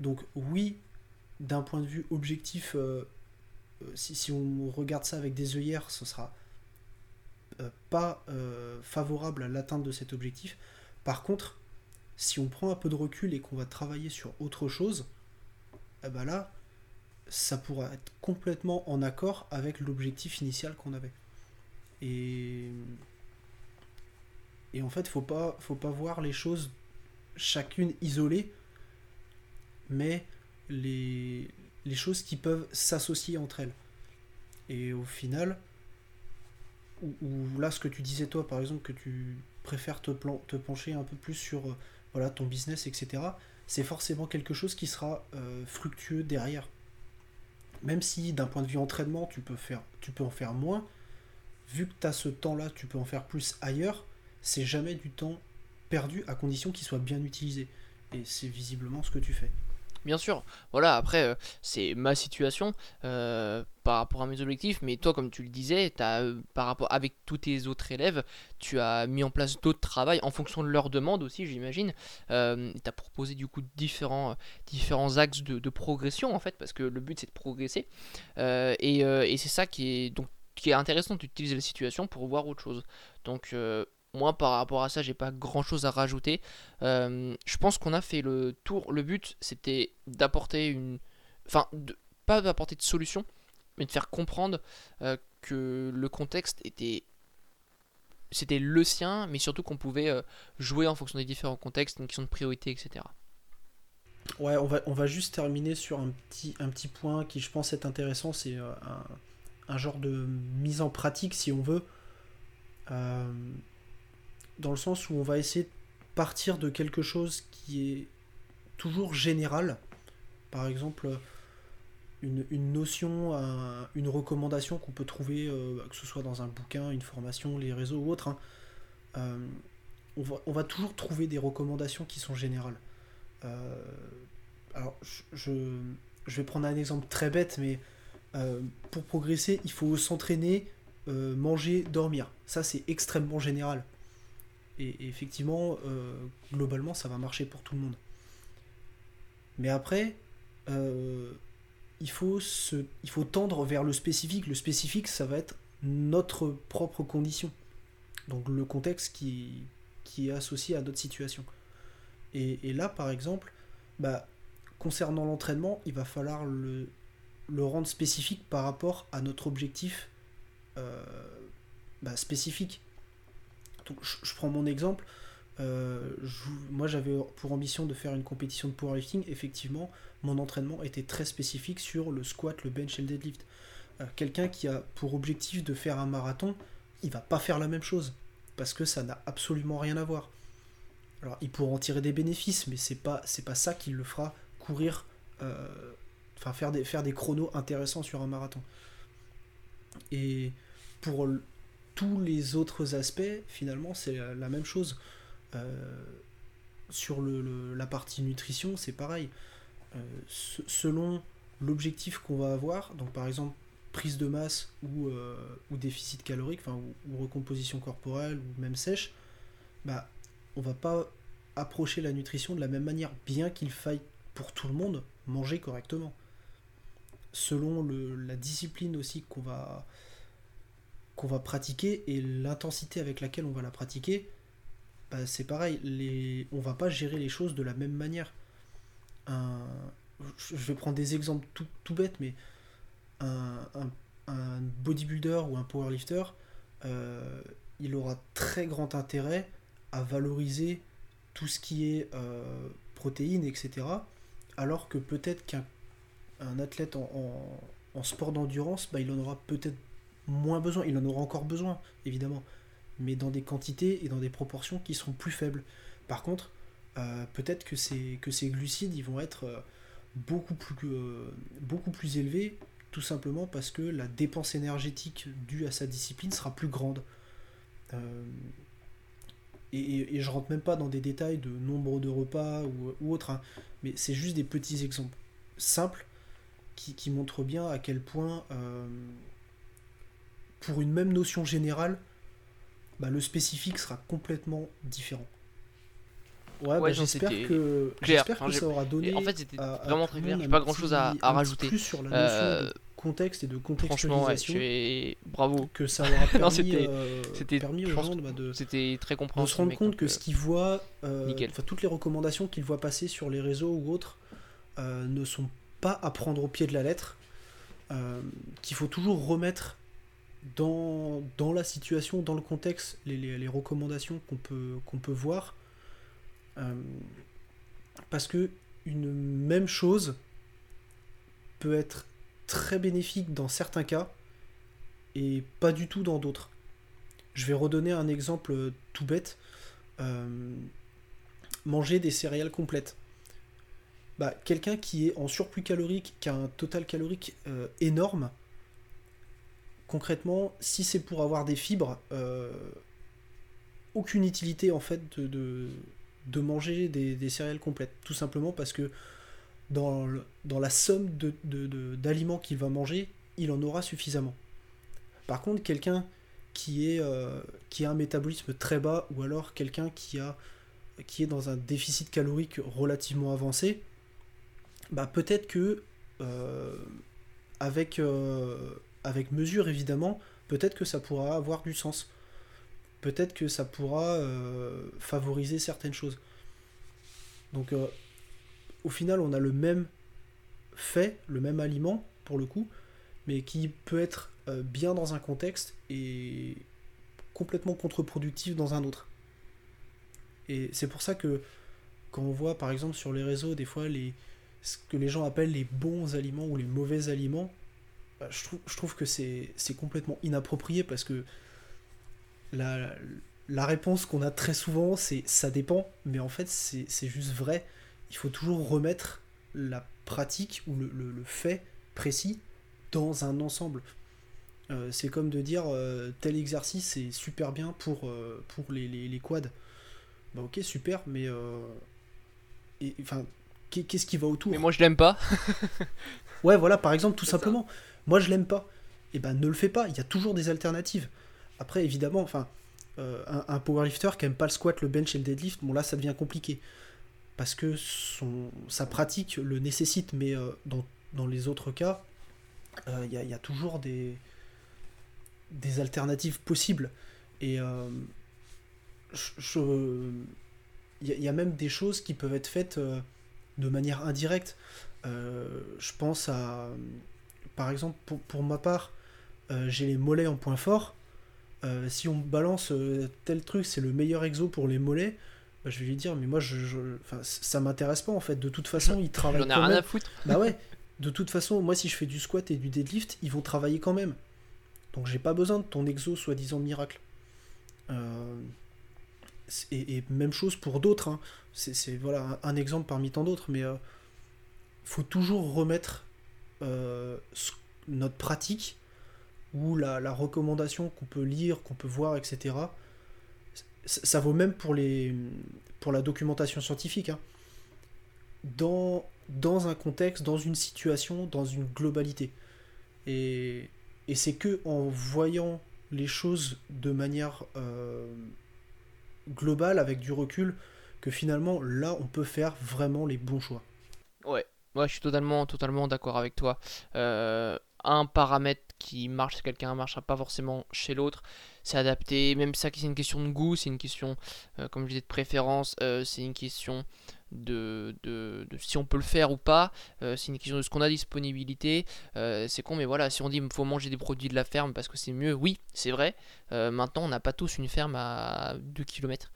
Donc oui, d'un point de vue objectif, euh, euh, si, on regarde ça avec des œillères, ce sera pas favorable à l'atteinte de cet objectif. Par contre, si on prend un peu de recul et qu'on va travailler sur autre chose, eh ben là, ça pourra être complètement en accord avec l'objectif initial qu'on avait. Et, Et en fait, faut pas, faut pas voir les choses chacune isolées, mais les, les choses qui peuvent s'associer entre elles. Et au final, ou, là, ce que tu disais toi, par exemple, que tu préfères te, te pencher un peu plus sur euh, voilà, ton business, etc., c'est forcément quelque chose qui sera euh, fructueux derrière. Même si d'un point de vue entraînement, tu peux, faire, en faire moins, vu que tu as ce temps-là, tu peux en faire plus ailleurs, c'est jamais du temps perdu à condition qu'il soit bien utilisé. Et c'est visiblement ce que tu fais. Bien sûr, voilà, après, euh, c'est ma situation euh, par rapport à mes objectifs, mais toi, comme tu le disais, euh, par rapport avec tous tes autres élèves, tu as mis en place d'autres travails en fonction de leurs demandes aussi, j'imagine. tu as proposé du coup différents, différents axes de, progression, en fait, parce que le but c'est de progresser. et, et c'est ça qui est, donc, qui est intéressant d'utiliser la situation pour voir autre chose. Donc, moi, par rapport à ça, j'ai pas grand chose à rajouter. Euh, je pense qu'on a fait le tour. Le but, c'était d'apporter une. Enfin, de... pas d'apporter de solution, mais de faire comprendre euh, que le contexte était. C'était le sien, mais surtout qu'on pouvait euh, jouer en fonction des différents contextes, une question de priorité, etc. Ouais, on va, on va juste terminer sur un petit, un petit point qui, je pense, est intéressant. C'est un, un, genre de mise en pratique, si on veut dans le sens où on va essayer de partir de quelque chose qui est toujours général. Par exemple, une, notion, une recommandation qu'on peut trouver, euh, que ce soit dans un bouquin, une formation, les réseaux ou autre. Hein. Euh, on, va, toujours trouver des recommandations qui sont générales. Euh, alors, je, vais prendre un exemple très bête, mais pour progresser, il faut s'entraîner, manger, dormir. Ça, c'est extrêmement général. Et, effectivement, globalement, ça va marcher pour tout le monde. Mais après, il, faut se, il faut tendre vers le spécifique. Le spécifique, ça va être notre propre condition. Donc le contexte qui, qui est associé à notre situation. Et, là, par exemple, bah, concernant l'entraînement, il va falloir le, le, rendre spécifique par rapport à notre objectif euh, bah, spécifique je, prends mon exemple. Euh, moi, j'avais pour ambition de faire une compétition de powerlifting. Effectivement, mon entraînement était très spécifique sur le squat, le bench et le deadlift. Euh, quelqu'un qui a pour objectif de faire un marathon, il va pas faire la même chose parce que ça n'a absolument rien à voir. Alors, il pourra en tirer des bénéfices, mais c'est pas pas ça qui le fera courir, euh, enfin faire des faire des chronos intéressants sur un marathon. Et pour tous les autres aspects, finalement, c'est la même chose. Euh, sur la partie nutrition, c'est pareil. Euh, selon l'objectif qu'on va avoir, donc par exemple prise de masse ou, euh, ou déficit calorique, enfin, ou, recomposition corporelle, ou même sèche, bah, on va pas approcher la nutrition de la même manière, bien qu'il faille pour tout le monde manger correctement. Selon la discipline aussi qu'on va, qu'on va pratiquer et l'intensité avec laquelle on va la pratiquer, bah, c'est pareil, les... on va pas gérer les choses de la même manière. Je vais prendre des exemples tout, bêtes, mais un, bodybuilder ou un powerlifter, euh, il aura très grand intérêt à valoriser tout ce qui est euh, protéines, etc. Alors que peut-être qu'un athlète en, sport d'endurance, bah, il en aura peut-être moins besoin. Il en aura encore besoin, évidemment, mais dans des quantités et dans des proportions qui seront plus faibles. Par contre, peut-être que ces, glucides ils vont être euh, beaucoup, plus, euh, beaucoup plus élevés, tout simplement parce que la dépense énergétique due à sa discipline sera plus grande. Et, et, je rentre même pas dans des détails de nombre de repas ou, autre, hein, mais c'est juste des petits exemples simples qui, qui montrent bien à quel point pour une même notion générale, bah, le spécifique sera complètement différent. Ouais, bah, j'espère que, j'espère que ça aura donné. En fait, c'était vraiment très clair. J'ai pas grand chose à, à rajouter. Plus sur la notion euh, de contexte et de contextualisation. Ouais, bravo. Que ça aura permis, c'était, euh, permis aux gens bah, de, c'était très compréhensible. De se rendre compte que ce qu'ils voient, euh, toutes les recommandations qu'ils voient passer sur les réseaux ou autres, ne sont pas à prendre au pied de la lettre. qu'il faut toujours remettre dans, dans la situation, dans le contexte, les, les, les recommandations qu'on peut, qu'on peut voir. Euh, parce que une même chose peut être très bénéfique dans certains cas et pas du tout dans d'autres. Je vais redonner un exemple tout bête. Euh, manger des céréales complètes. Bah, quelqu'un qui est en surplus calorique, qui a un total calorique euh, énorme, concrètement, si c'est pour avoir des fibres, euh, aucune utilité en fait de, manger des, céréales complètes. Tout simplement parce que dans, la somme d'aliments de, qu'il va manger, il en aura suffisamment. Par contre, quelqu'un qui, euh, a un métabolisme très bas, ou alors quelqu'un qui, est dans un déficit calorique relativement avancé, bah peut-être que euh, avec, avec mesure évidemment, peut-être que ça pourra avoir du sens. Peut-être que ça pourra euh, favoriser certaines choses. Donc euh, au final, on a le même fait, le même aliment pour le coup, mais qui peut être euh, bien dans un contexte et complètement contre-productif dans un autre. Et c'est pour ça que quand on voit par exemple sur les réseaux des fois ce que les gens appellent les bons aliments ou les mauvais aliments, bah, je trouve que c'est complètement inapproprié parce que la, la réponse qu'on a très souvent, c'est ça dépend, mais en fait, c'est juste vrai. Il faut toujours remettre la pratique ou le, le, fait précis dans un ensemble. Euh, c'est comme de dire euh, tel exercice c'est super bien pour, euh, pour les, les, les, quads. Bah ok, super, mais. enfin, qu'est-ce qui va autour? Mais moi je l'aime pas. ouais, voilà, par exemple, tout simplement moi je l'aime pas, et eh ben ne le fais pas, il y a toujours des alternatives. Après, évidemment, enfin, euh, un, powerlifter qui aime pas le squat, le bench et le deadlift, bon là ça devient compliqué. Parce que son, sa pratique le nécessite, mais euh, dans, les autres cas, euh, il y, a toujours des, des alternatives possibles. Et il y, a même des choses qui peuvent être faites de manière indirecte. je pense à par exemple, pour, ma part, j'ai les mollets en point fort. Euh, si on balance euh, tel truc, c'est le meilleur exo pour les mollets, bah, je vais lui dire, mais moi, je, ça m'intéresse pas en fait. De toute façon, ils travaillent. J'en ai rien à foutre. Bah ouais. De toute façon, moi, si je fais du squat et du deadlift, ils vont travailler quand même. Donc, j'ai pas besoin de ton exo soi-disant miracle. Et, même chose pour d'autres. Hein. C'est voilà un, exemple parmi tant d'autres, mais faut toujours remettre euh, notre pratique ou la, recommandation qu'on peut lire, qu'on peut voir, etc. Ça, vaut même pour, les, pour la documentation scientifique. Hein. Dans, dans un contexte, dans une situation, dans une globalité. Et, et c'est que en voyant les choses de manière euh, globale, avec du recul, que finalement, là, on peut faire vraiment les bons choix. Ouais, moi, je suis totalement, totalement d'accord avec toi. Euh, un paramètre qui marche chez quelqu'un ne marchera pas forcément chez l'autre. C'est adapté. Même ça, c'est une question de goût, c'est une question, euh, comme je disais, de préférence. Euh, c'est une question de, de, si on peut le faire ou pas. c'est une question de ce qu'on a disponibilité. c'est con, mais voilà, si on dit qu'il faut manger des produits de la ferme parce que c'est mieux, oui, c'est vrai. maintenant, on n'a pas tous une ferme à 2 km.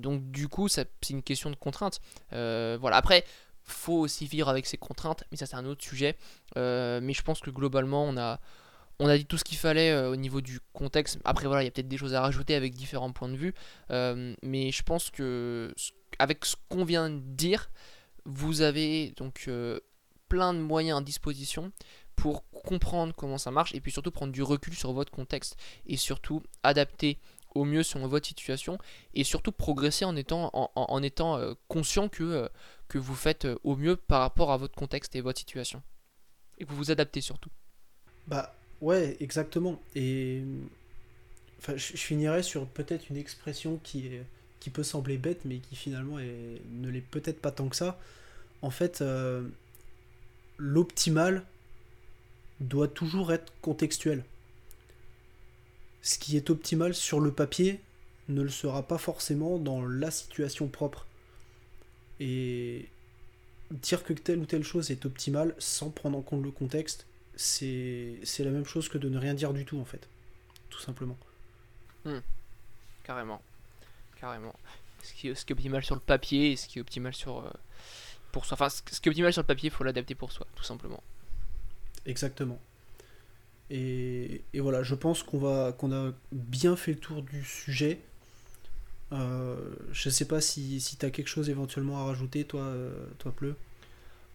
donc, du coup, c'est une question de contrainte. voilà, après faut aussi vivre avec ses contraintes, mais ça c'est un autre sujet. Euh, mais je pense que globalement on a, on a dit tout ce qu'il fallait euh, au niveau du contexte. Après voilà, il y a peut-être des choses à rajouter avec différents points de vue, euh, mais je pense que avec ce qu'on vient de dire, vous avez donc plein de moyens à disposition pour comprendre comment ça marche et puis surtout prendre du recul sur votre contexte et surtout adapter au mieux selon votre situation et surtout progresser en étant, en, étant conscient que que vous faites euh, au mieux par rapport à votre contexte et votre situation. Et que vous vous adaptez surtout. Bah ouais, exactement. Et enfin, je, finirai sur peut-être une expression qui, qui peut sembler bête, mais qui finalement ne l'est peut-être pas tant que ça. En fait, euh, l'optimal doit toujours être contextuel. Ce qui est optimal sur le papier ne le sera pas forcément dans la situation propre. Et dire que telle ou telle chose est optimale sans prendre en compte le contexte, c'est la même chose que de ne rien dire du tout en fait. tout simplement. Hmm. Carrément. Carrément. Ce qui, ce qui est optimal sur le papier et ce qui est optimal sur. Euh, pour soi. Enfin, ce qui est optimal sur le papier, il faut l'adapter pour soi, tout simplement. Exactement. Et, et voilà, je pense qu'on va qu'on a bien fait le tour du sujet. Euh, je sais pas si, si tu as quelque chose éventuellement à rajouter, toi, euh, toi Pleu.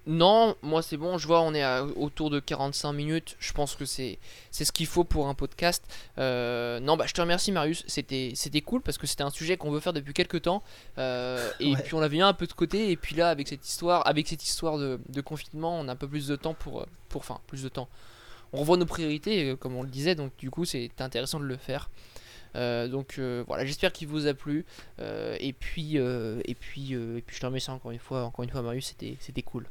Non, moi c'est bon, je vois on est à autour de 45 minutes, je pense que c'est ce qu'il faut pour un podcast. Euh, non bah je te remercie Marius, c'était cool parce que c'était un sujet qu'on veut faire depuis quelques temps euh, et puis on l'avait mis un peu de côté et puis là avec cette histoire avec cette histoire de, de, confinement on a un peu plus de temps pour pour enfin plus de temps. On revoit nos priorités comme on le disait donc du coup c'est intéressant de le faire. Euh, donc voilà, j'espère qu'il vous a plu. et puis et puis et puis je te remercie encore une fois, encore une fois Marius, c'était cool.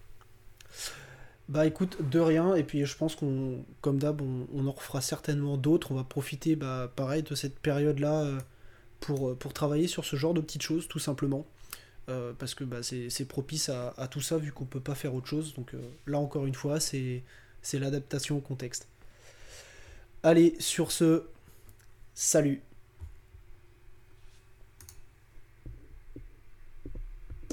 Bah écoute, de rien, et puis je pense qu'on, comme d'hab, on, en refera certainement d'autres. On va profiter, bah, pareil, de cette période-là euh, pour, euh, pour travailler sur ce genre de petites choses, tout simplement. Euh, parce que bah, c'est propice à, tout ça, vu qu'on peut pas faire autre chose. Donc là, encore une fois, c'est l'adaptation au contexte. Allez, sur ce, salut